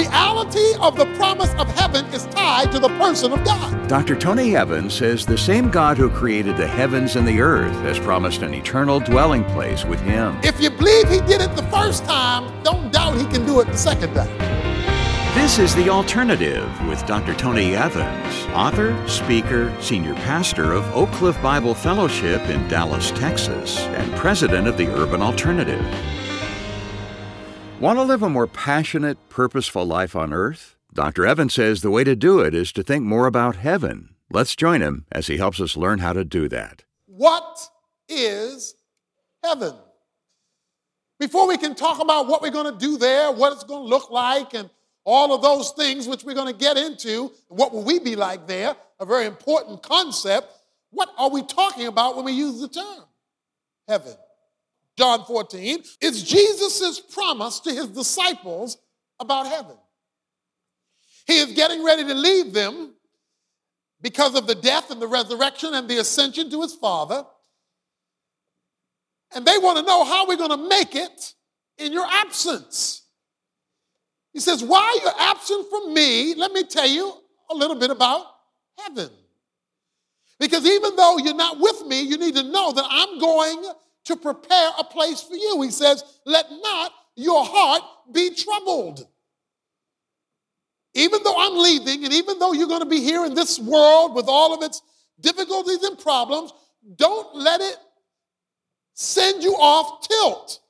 reality of the promise of heaven is tied to the person of God. Dr. Tony Evans says the same God who created the heavens and the earth has promised an eternal dwelling place with him. If you believe he did it the first time, don't doubt he can do it the second time. This is The Alternative with Dr. Tony Evans, author, speaker, senior pastor of Oak Cliff Bible Fellowship in Dallas, Texas, and president of the Urban Alternative. Want to live a more passionate, purposeful life on earth? Dr. Evans says the way to do it is to think more about heaven. Let's join him as he helps us learn how to do that. What is heaven? Before we can talk about what we're going to do there, what it's going to look like, and all of those things which we're going to get into, what will we be like there? A very important concept. What are we talking about when we use the term heaven? John 14, it's Jesus' promise to his disciples about heaven. He is getting ready to leave them because of the death and the resurrection and the ascension to his Father. And they want to know how we're going to make it in your absence. He says, While you're absent from me, let me tell you a little bit about heaven. Because even though you're not with me, you need to know that I'm going to prepare a place for you. He says, Let not your heart be troubled. Even though I'm leaving, and even though you're going to be here in this world with all of its difficulties and problems, don't let it send you off tilt.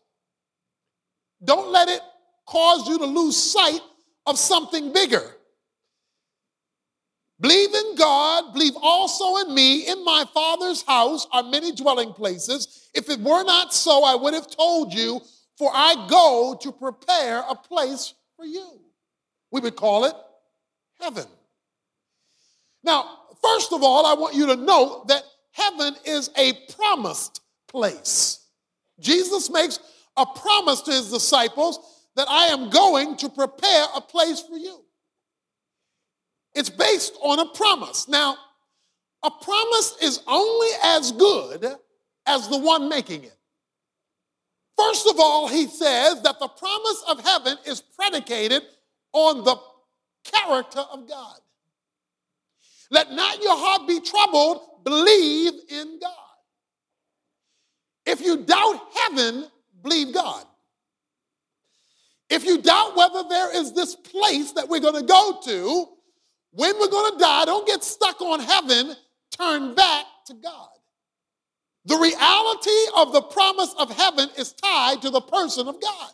Don't let it cause you to lose sight of something bigger. Believe in God, believe also in me. In my Father's house are many dwelling places. If it were not so, I would have told you, for I go to prepare a place for you. We would call it heaven. Now, first of all, I want you to note that heaven is a promised place. Jesus makes a promise to his disciples that I am going to prepare a place for you. It's based on a promise. Now, a promise is only as good as the one making it. First of all, he says that the promise of heaven is predicated on the character of God. Let not your heart be troubled, believe in God. If you doubt heaven, believe God. If you doubt whether there is this place that we're going to go to, when we're going to die, don't get stuck on heaven, turn back to God. The reality of the promise of heaven is tied to the person of God.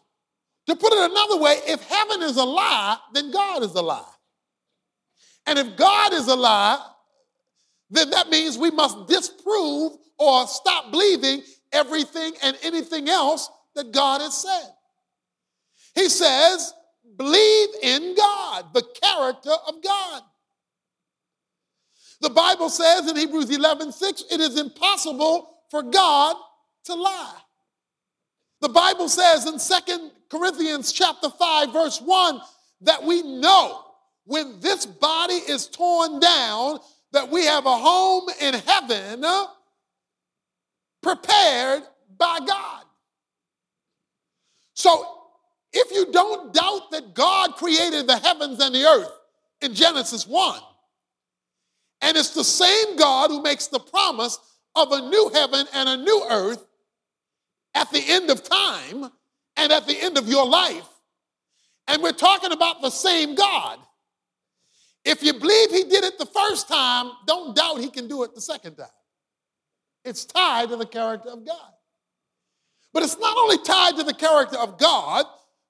To put it another way, if heaven is a lie, then God is a lie. And if God is a lie, then that means we must disprove or stop believing everything and anything else that God has said. He says, believe in God, the character of God. The Bible says in Hebrews 11 6, it is impossible for God to lie. The Bible says in Second Corinthians chapter 5, verse 1, that we know when this body is torn down, that we have a home in heaven prepared by God. So if you don't doubt that God created the heavens and the earth in Genesis 1, and it's the same God who makes the promise of a new heaven and a new earth at the end of time and at the end of your life, and we're talking about the same God. If you believe he did it the first time, don't doubt he can do it the second time. It's tied to the character of God. But it's not only tied to the character of God,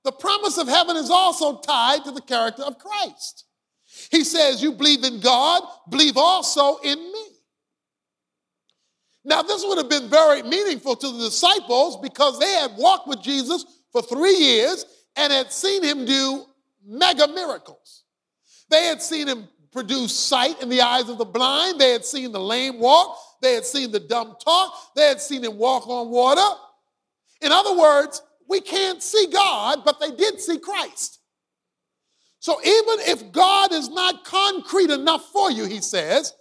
the promise of heaven is also tied to the character of Christ. He says, You believe in God, believe also in me. Now, this would have been very meaningful to the disciples because they had walked with Jesus for three years and had seen him do mega miracles. They had seen him produce sight in the eyes of the blind, they had seen the lame walk, they had seen the dumb talk, they had seen him walk on water. In other words, we can't see God, but they did see Christ. So even if God is not concrete enough for you, he says,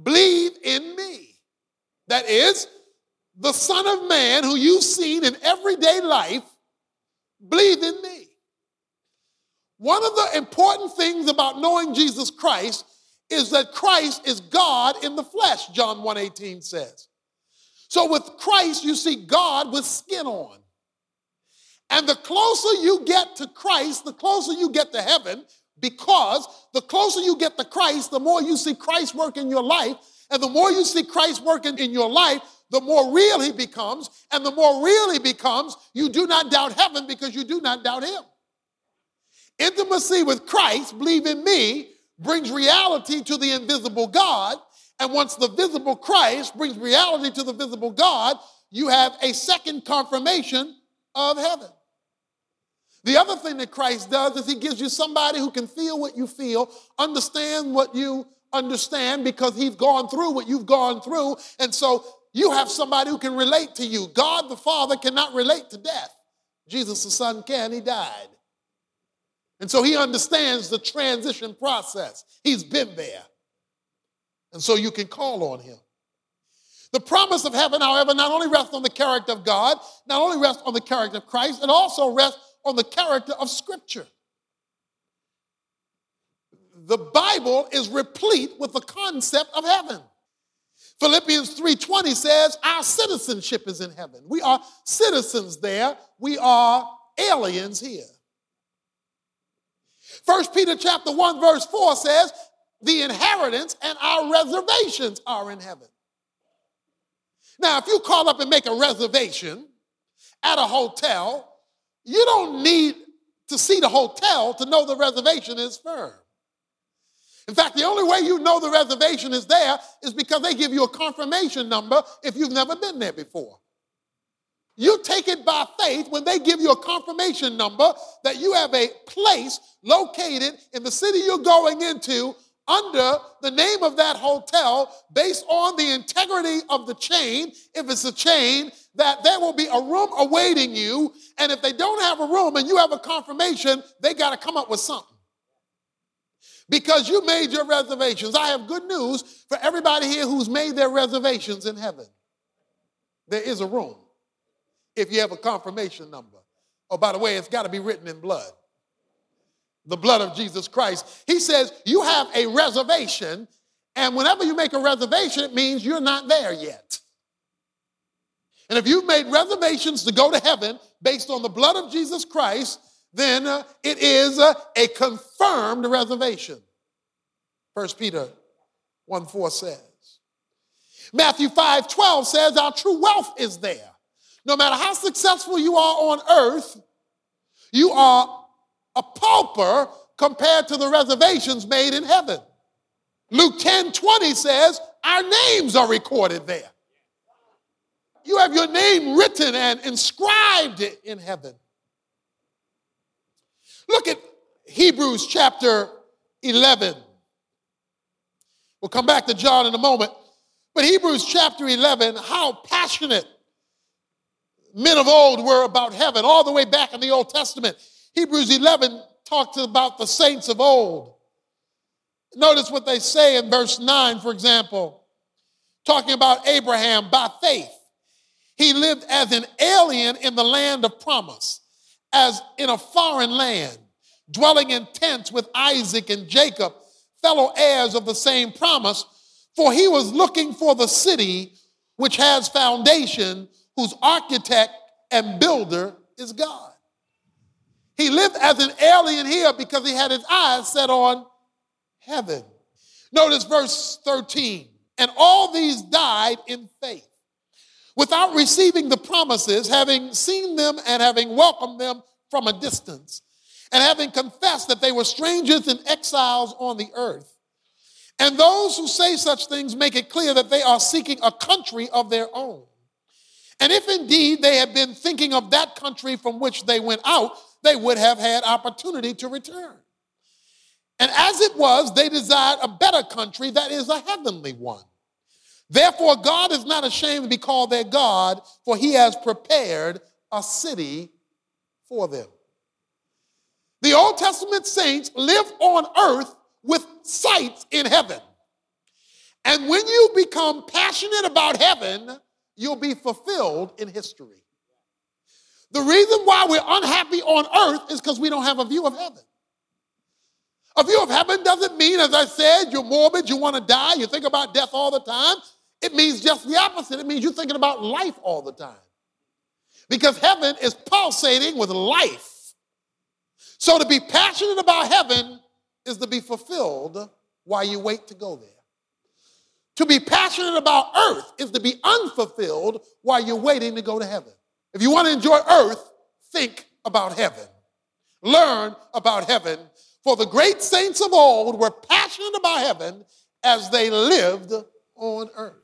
believe in me. That is, the Son of Man who you've seen in everyday life, believe in me. One of the important things about knowing Jesus Christ is that Christ is God in the flesh, John 1:18 says. So with Christ, you see God with skin on. And the closer you get to Christ, the closer you get to heaven, because the closer you get to Christ, the more you see Christ work in your life. And the more you see Christ working in your life, the more real he becomes. And the more real he becomes, you do not doubt heaven because you do not doubt him. Intimacy with Christ, believe in me, brings reality to the invisible God. And once the visible Christ brings reality to the visible God, you have a second confirmation of heaven. The other thing that Christ does is he gives you somebody who can feel what you feel, understand what you understand because he's gone through what you've gone through. And so you have somebody who can relate to you. God the Father cannot relate to death. Jesus the Son can, he died. And so he understands the transition process. He's been there. And so you can call on him. The promise of heaven, however, not only rests on the character of God, not only rests on the character of Christ, it also rests on the character of Scripture. The Bible is replete with the concept of heaven. Philippians 3:20 says our citizenship is in heaven. We are citizens there. We are aliens here. 1 Peter chapter 1 verse 4 says the inheritance and our reservations are in heaven. Now, if you call up and make a reservation at a hotel, you don't need to see the hotel to know the reservation is firm. In fact, the only way you know the reservation is there is because they give you a confirmation number if you've never been there before. You take it by faith when they give you a confirmation number that you have a place located in the city you're going into under the name of that hotel based on the integrity of the chain, if it's a chain, that there will be a room awaiting you. And if they don't have a room and you have a confirmation, they got to come up with something. Because you made your reservations. I have good news for everybody here who's made their reservations in heaven. There is a room if you have a confirmation number. Oh, by the way, it's got to be written in blood the blood of Jesus Christ. He says, You have a reservation, and whenever you make a reservation, it means you're not there yet. And if you've made reservations to go to heaven based on the blood of Jesus Christ, then uh, it is uh, a confirmed reservation. 1 Peter 1 4 says. Matthew 5 12 says, Our true wealth is there. No matter how successful you are on earth, you are a pauper compared to the reservations made in heaven. Luke 10 20 says, Our names are recorded there. You have your name written and inscribed in heaven. Look at Hebrews chapter 11. We'll come back to John in a moment. But Hebrews chapter 11, how passionate men of old were about heaven, all the way back in the Old Testament. Hebrews 11 talks about the saints of old. Notice what they say in verse 9, for example, talking about Abraham by faith. He lived as an alien in the land of promise, as in a foreign land, dwelling in tents with Isaac and Jacob, fellow heirs of the same promise, for he was looking for the city which has foundation, whose architect and builder is God. He lived as an alien here because he had his eyes set on heaven. Notice verse 13. And all these died in faith without receiving the promises, having seen them and having welcomed them from a distance, and having confessed that they were strangers and exiles on the earth. And those who say such things make it clear that they are seeking a country of their own. And if indeed they had been thinking of that country from which they went out, they would have had opportunity to return. And as it was, they desired a better country that is a heavenly one. Therefore, God is not ashamed to be called their God, for he has prepared a city for them. The Old Testament saints live on earth with sights in heaven. And when you become passionate about heaven, you'll be fulfilled in history. The reason why we're unhappy on earth is because we don't have a view of heaven. A view of heaven doesn't mean, as I said, you're morbid, you want to die, you think about death all the time. It means just the opposite. It means you're thinking about life all the time. Because heaven is pulsating with life. So to be passionate about heaven is to be fulfilled while you wait to go there. To be passionate about earth is to be unfulfilled while you're waiting to go to heaven. If you want to enjoy earth, think about heaven. Learn about heaven. For the great saints of old were passionate about heaven as they lived on earth.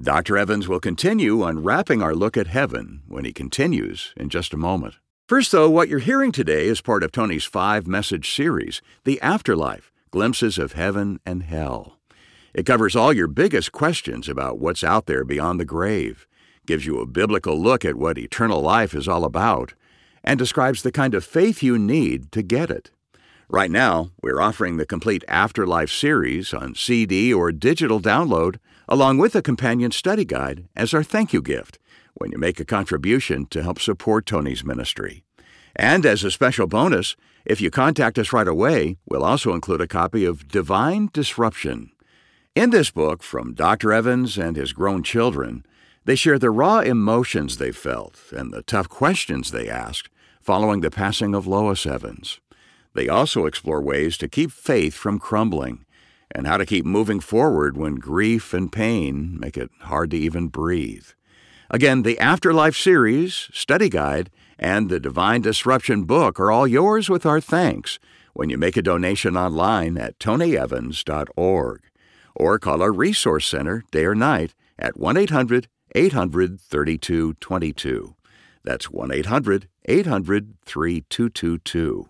Dr. Evans will continue unwrapping our look at heaven when he continues in just a moment. First, though, what you're hearing today is part of Tony's five message series, The Afterlife Glimpses of Heaven and Hell. It covers all your biggest questions about what's out there beyond the grave, gives you a biblical look at what eternal life is all about, and describes the kind of faith you need to get it. Right now, we're offering the complete Afterlife series on CD or digital download, along with a companion study guide as our thank you gift when you make a contribution to help support Tony's ministry. And as a special bonus, if you contact us right away, we'll also include a copy of Divine Disruption. In this book, from Dr. Evans and his grown children, they share the raw emotions they felt and the tough questions they asked following the passing of Lois Evans. They also explore ways to keep faith from crumbling and how to keep moving forward when grief and pain make it hard to even breathe. Again, the Afterlife series, study guide, and the Divine Disruption book are all yours with our thanks when you make a donation online at tonyevans.org or call our resource center day or night at 1 800 800 3222. That's 1 800 800 3222.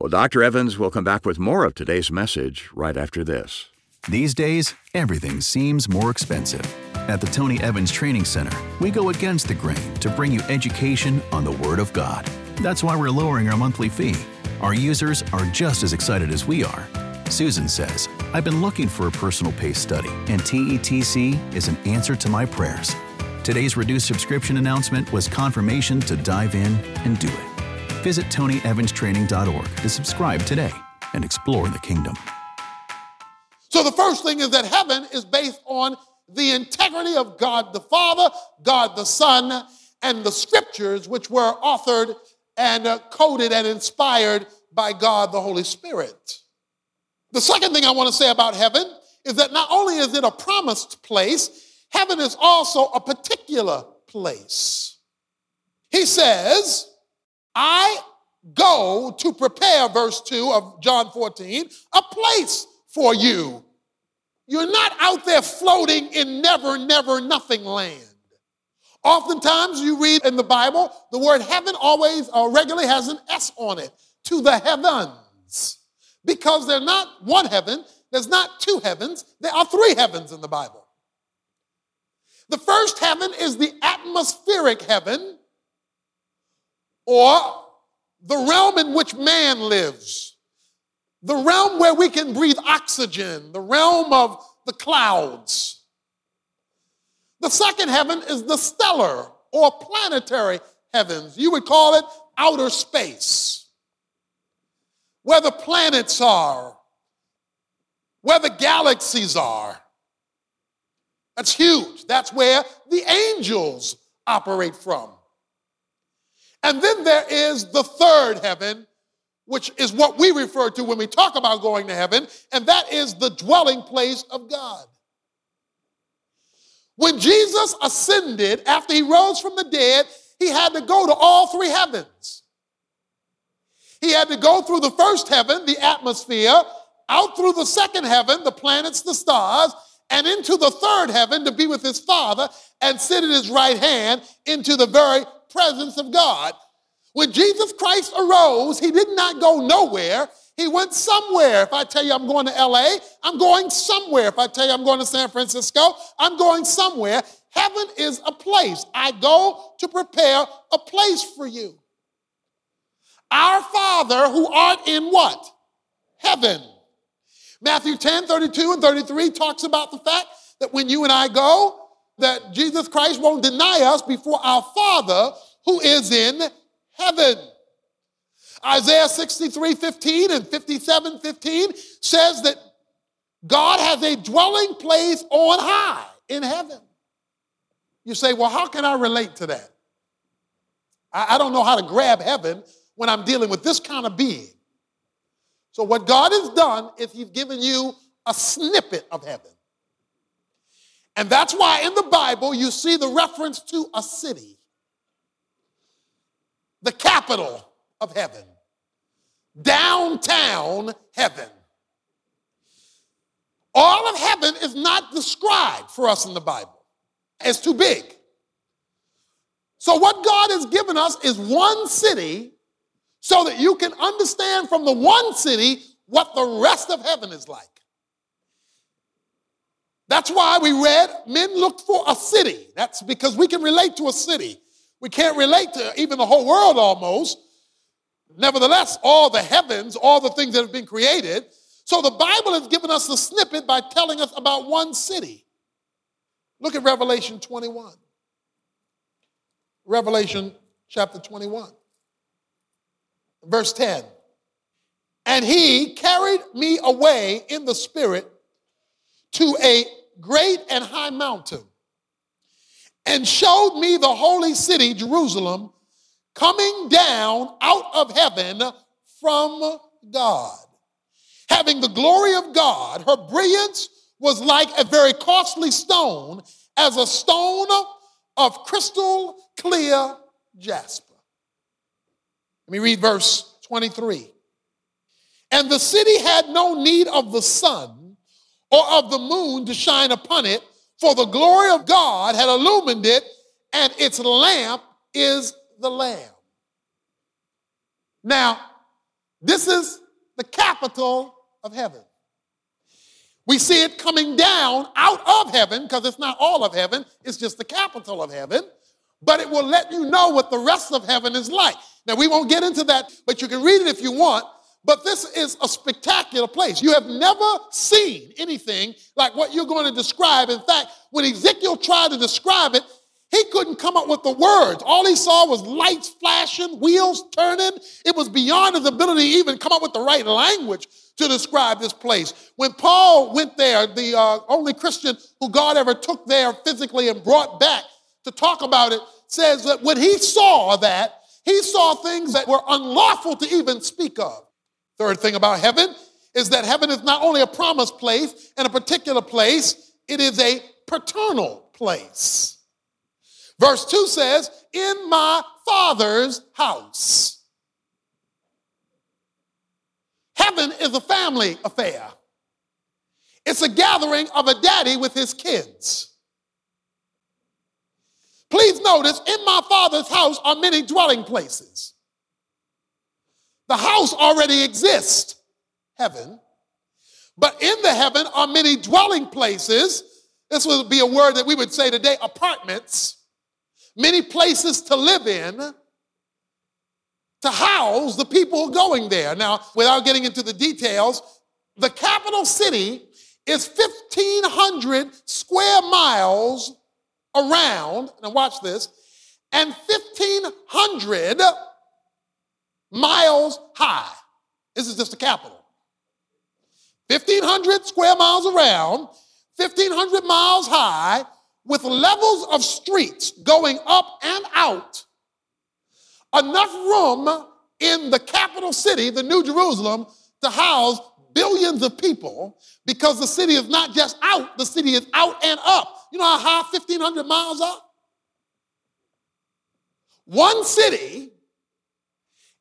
Well, Dr. Evans will come back with more of today's message right after this. These days, everything seems more expensive. At the Tony Evans Training Center, we go against the grain to bring you education on the Word of God. That's why we're lowering our monthly fee. Our users are just as excited as we are. Susan says, I've been looking for a personal pace study, and TETC is an answer to my prayers. Today's reduced subscription announcement was confirmation to dive in and do it. Visit TonyEvansTraining.org to subscribe today and explore the kingdom. So, the first thing is that heaven is based on the integrity of God the Father, God the Son, and the scriptures, which were authored and coded and inspired by God the Holy Spirit. The second thing I want to say about heaven is that not only is it a promised place, heaven is also a particular place. He says, I go to prepare, verse 2 of John 14, a place for you. You're not out there floating in never, never, nothing land. Oftentimes, you read in the Bible, the word heaven always or regularly has an S on it, to the heavens. Because there's not one heaven, there's not two heavens, there are three heavens in the Bible. The first heaven is the atmospheric heaven, or the realm in which man lives, the realm where we can breathe oxygen, the realm of the clouds. The second heaven is the stellar or planetary heavens. You would call it outer space, where the planets are, where the galaxies are. That's huge. That's where the angels operate from. And then there is the third heaven, which is what we refer to when we talk about going to heaven, and that is the dwelling place of God. When Jesus ascended after he rose from the dead, he had to go to all three heavens. He had to go through the first heaven, the atmosphere, out through the second heaven, the planets, the stars, and into the third heaven to be with his Father and sit at his right hand into the very presence of God. When Jesus Christ arose, he did not go nowhere. He went somewhere. If I tell you I'm going to LA, I'm going somewhere. If I tell you I'm going to San Francisco, I'm going somewhere. Heaven is a place. I go to prepare a place for you. Our Father who art in what? Heaven. Matthew 10, 32 and 33 talks about the fact that when you and I go, that Jesus Christ won't deny us before our Father who is in heaven. Isaiah 63 15 and 57 15 says that God has a dwelling place on high in heaven. You say, well, how can I relate to that? I, I don't know how to grab heaven when I'm dealing with this kind of being. So, what God has done is He's given you a snippet of heaven. And that's why in the Bible you see the reference to a city, the capital of heaven, downtown heaven. All of heaven is not described for us in the Bible, it's too big. So, what God has given us is one city so that you can understand from the one city what the rest of heaven is like. That's why we read men looked for a city. That's because we can relate to a city. We can't relate to even the whole world almost. Nevertheless, all the heavens, all the things that have been created. So the Bible has given us a snippet by telling us about one city. Look at Revelation 21. Revelation chapter 21, verse 10. And he carried me away in the spirit to a great and high mountain and showed me the holy city, Jerusalem, coming down out of heaven from God. Having the glory of God, her brilliance was like a very costly stone, as a stone of crystal clear jasper. Let me read verse 23. And the city had no need of the sun or of the moon to shine upon it, for the glory of God had illumined it, and its lamp is the Lamb. Now, this is the capital of heaven. We see it coming down out of heaven because it's not all of heaven, it's just the capital of heaven. But it will let you know what the rest of heaven is like. Now, we won't get into that, but you can read it if you want. But this is a spectacular place. You have never seen anything like what you're going to describe. In fact, when Ezekiel tried to describe it, he couldn't come up with the words. All he saw was lights flashing, wheels turning. It was beyond his ability to even come up with the right language to describe this place. When Paul went there, the uh, only Christian who God ever took there physically and brought back to talk about it, says that when he saw that, he saw things that were unlawful to even speak of. Third thing about heaven is that heaven is not only a promised place and a particular place, it is a paternal place. Verse 2 says, In my father's house. Heaven is a family affair. It's a gathering of a daddy with his kids. Please notice, in my father's house are many dwelling places. The house already exists, heaven. But in the heaven are many dwelling places. This would be a word that we would say today apartments many places to live in to house the people going there. Now, without getting into the details, the capital city is 1,500 square miles around. Now, watch this, and 1,500 miles high. This is just the capital. 1,500 square miles around, 1,500 miles high, with levels of streets going up and out, enough room in the capital city, the New Jerusalem, to house billions of people because the city is not just out, the city is out and up. You know how high 1,500 miles are? One city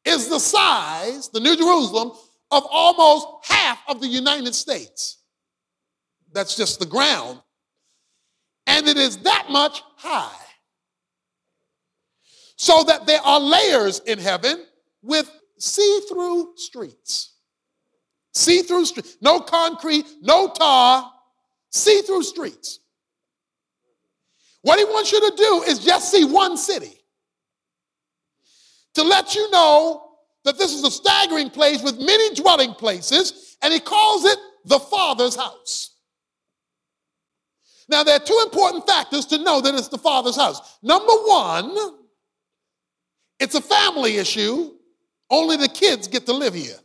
is the size, the New Jerusalem, of almost half of the United States. That's just the ground and it is that much high. So that there are layers in heaven with see through streets. See through streets. No concrete, no tar, see through streets. What he wants you to do is just see one city to let you know that this is a staggering place with many dwelling places, and he calls it the Father's house. Now, there are two important factors to know that it's the Father's house. Number one, it's a family issue Only the kids get to live here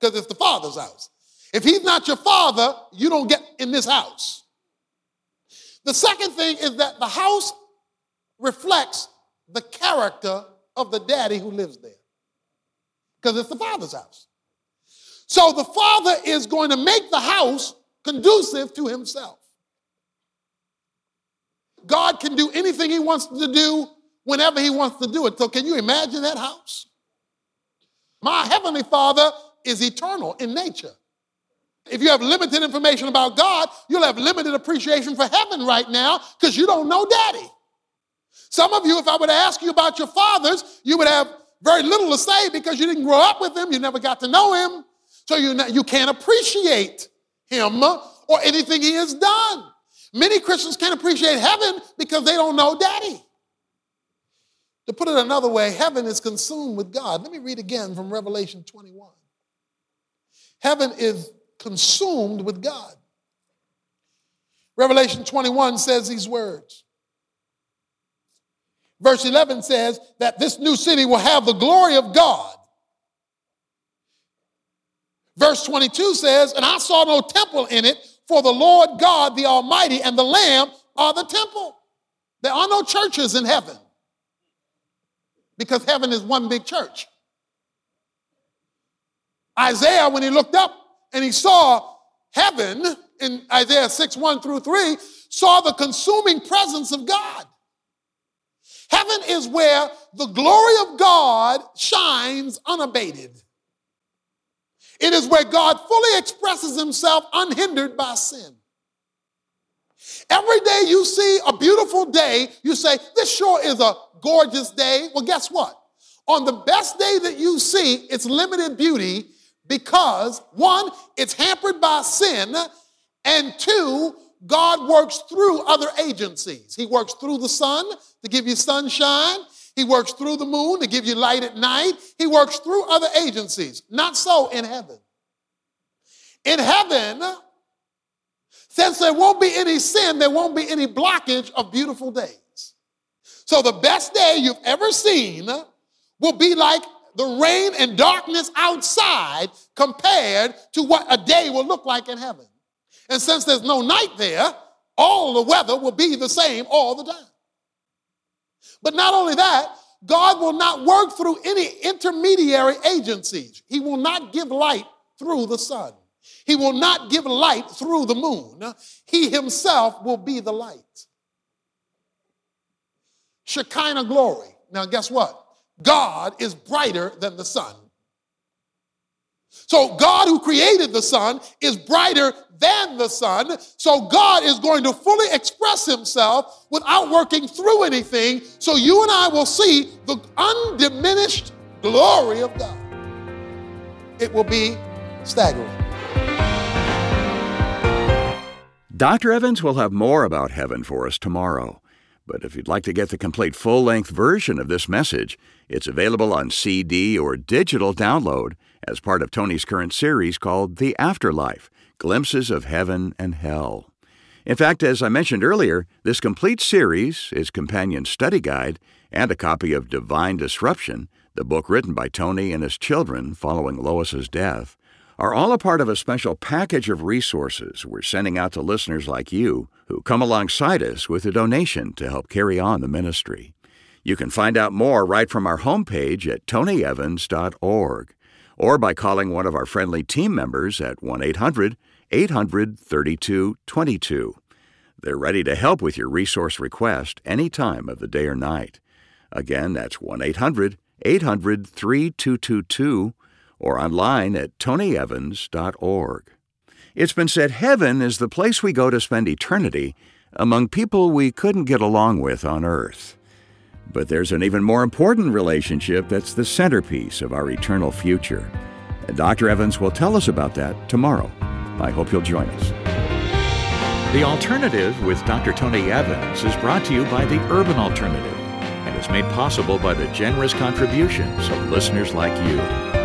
because it's the father's house. If he's not your father, you don't get in this house. The second thing is that the house reflects the character of the daddy who lives there because it's the father's house. So the father is going to make the house conducive to himself. God can do anything he wants to do whenever he wants to do it. So can you imagine that house? My heavenly father is eternal in nature. If you have limited information about God, you'll have limited appreciation for heaven right now because you don't know daddy. Some of you, if I were to ask you about your fathers, you would have very little to say because you didn't grow up with him, you never got to know him, so you, you can't appreciate him or anything he has done. Many Christians can't appreciate heaven because they don't know daddy. To put it another way, heaven is consumed with God. Let me read again from Revelation 21. Heaven is consumed with God. Revelation 21 says these words. Verse 11 says that this new city will have the glory of God. Verse 22 says, And I saw no temple in it, for the Lord God, the Almighty, and the Lamb are the temple. There are no churches in heaven because heaven is one big church. Isaiah, when he looked up and he saw heaven in Isaiah 6 1 through 3, saw the consuming presence of God. Heaven is where the glory of God shines unabated. It is where God fully expresses himself unhindered by sin. Every day you see a beautiful day, you say, This sure is a gorgeous day. Well, guess what? On the best day that you see, it's limited beauty because one, it's hampered by sin, and two, God works through other agencies. He works through the sun to give you sunshine. He works through the moon to give you light at night. He works through other agencies. Not so in heaven. In heaven, since there won't be any sin, there won't be any blockage of beautiful days. So the best day you've ever seen will be like the rain and darkness outside compared to what a day will look like in heaven. And since there's no night there, all the weather will be the same all the time. But not only that, God will not work through any intermediary agencies. He will not give light through the sun. He will not give light through the moon. He himself will be the light. Shekinah glory. Now, guess what? God is brighter than the sun. So, God who created the sun is brighter than the sun. So, God is going to fully express himself without working through anything. So, you and I will see the undiminished glory of God. It will be staggering. Dr. Evans will have more about heaven for us tomorrow. But if you'd like to get the complete full length version of this message, it's available on CD or digital download as part of Tony's current series called The Afterlife Glimpses of Heaven and Hell. In fact, as I mentioned earlier, this complete series, its companion study guide, and a copy of Divine Disruption, the book written by Tony and his children following Lois's death, are all a part of a special package of resources we're sending out to listeners like you who come alongside us with a donation to help carry on the ministry. You can find out more right from our homepage at tonyevans.org or by calling one of our friendly team members at 1 800 800 3222. They're ready to help with your resource request any time of the day or night. Again, that's 1 800 800 3222 or online at tonyevans.org. It's been said heaven is the place we go to spend eternity among people we couldn't get along with on earth. But there's an even more important relationship that's the centerpiece of our eternal future. And Dr. Evans will tell us about that tomorrow. I hope you'll join us. The Alternative with Dr. Tony Evans is brought to you by the Urban Alternative and is made possible by the generous contributions of listeners like you.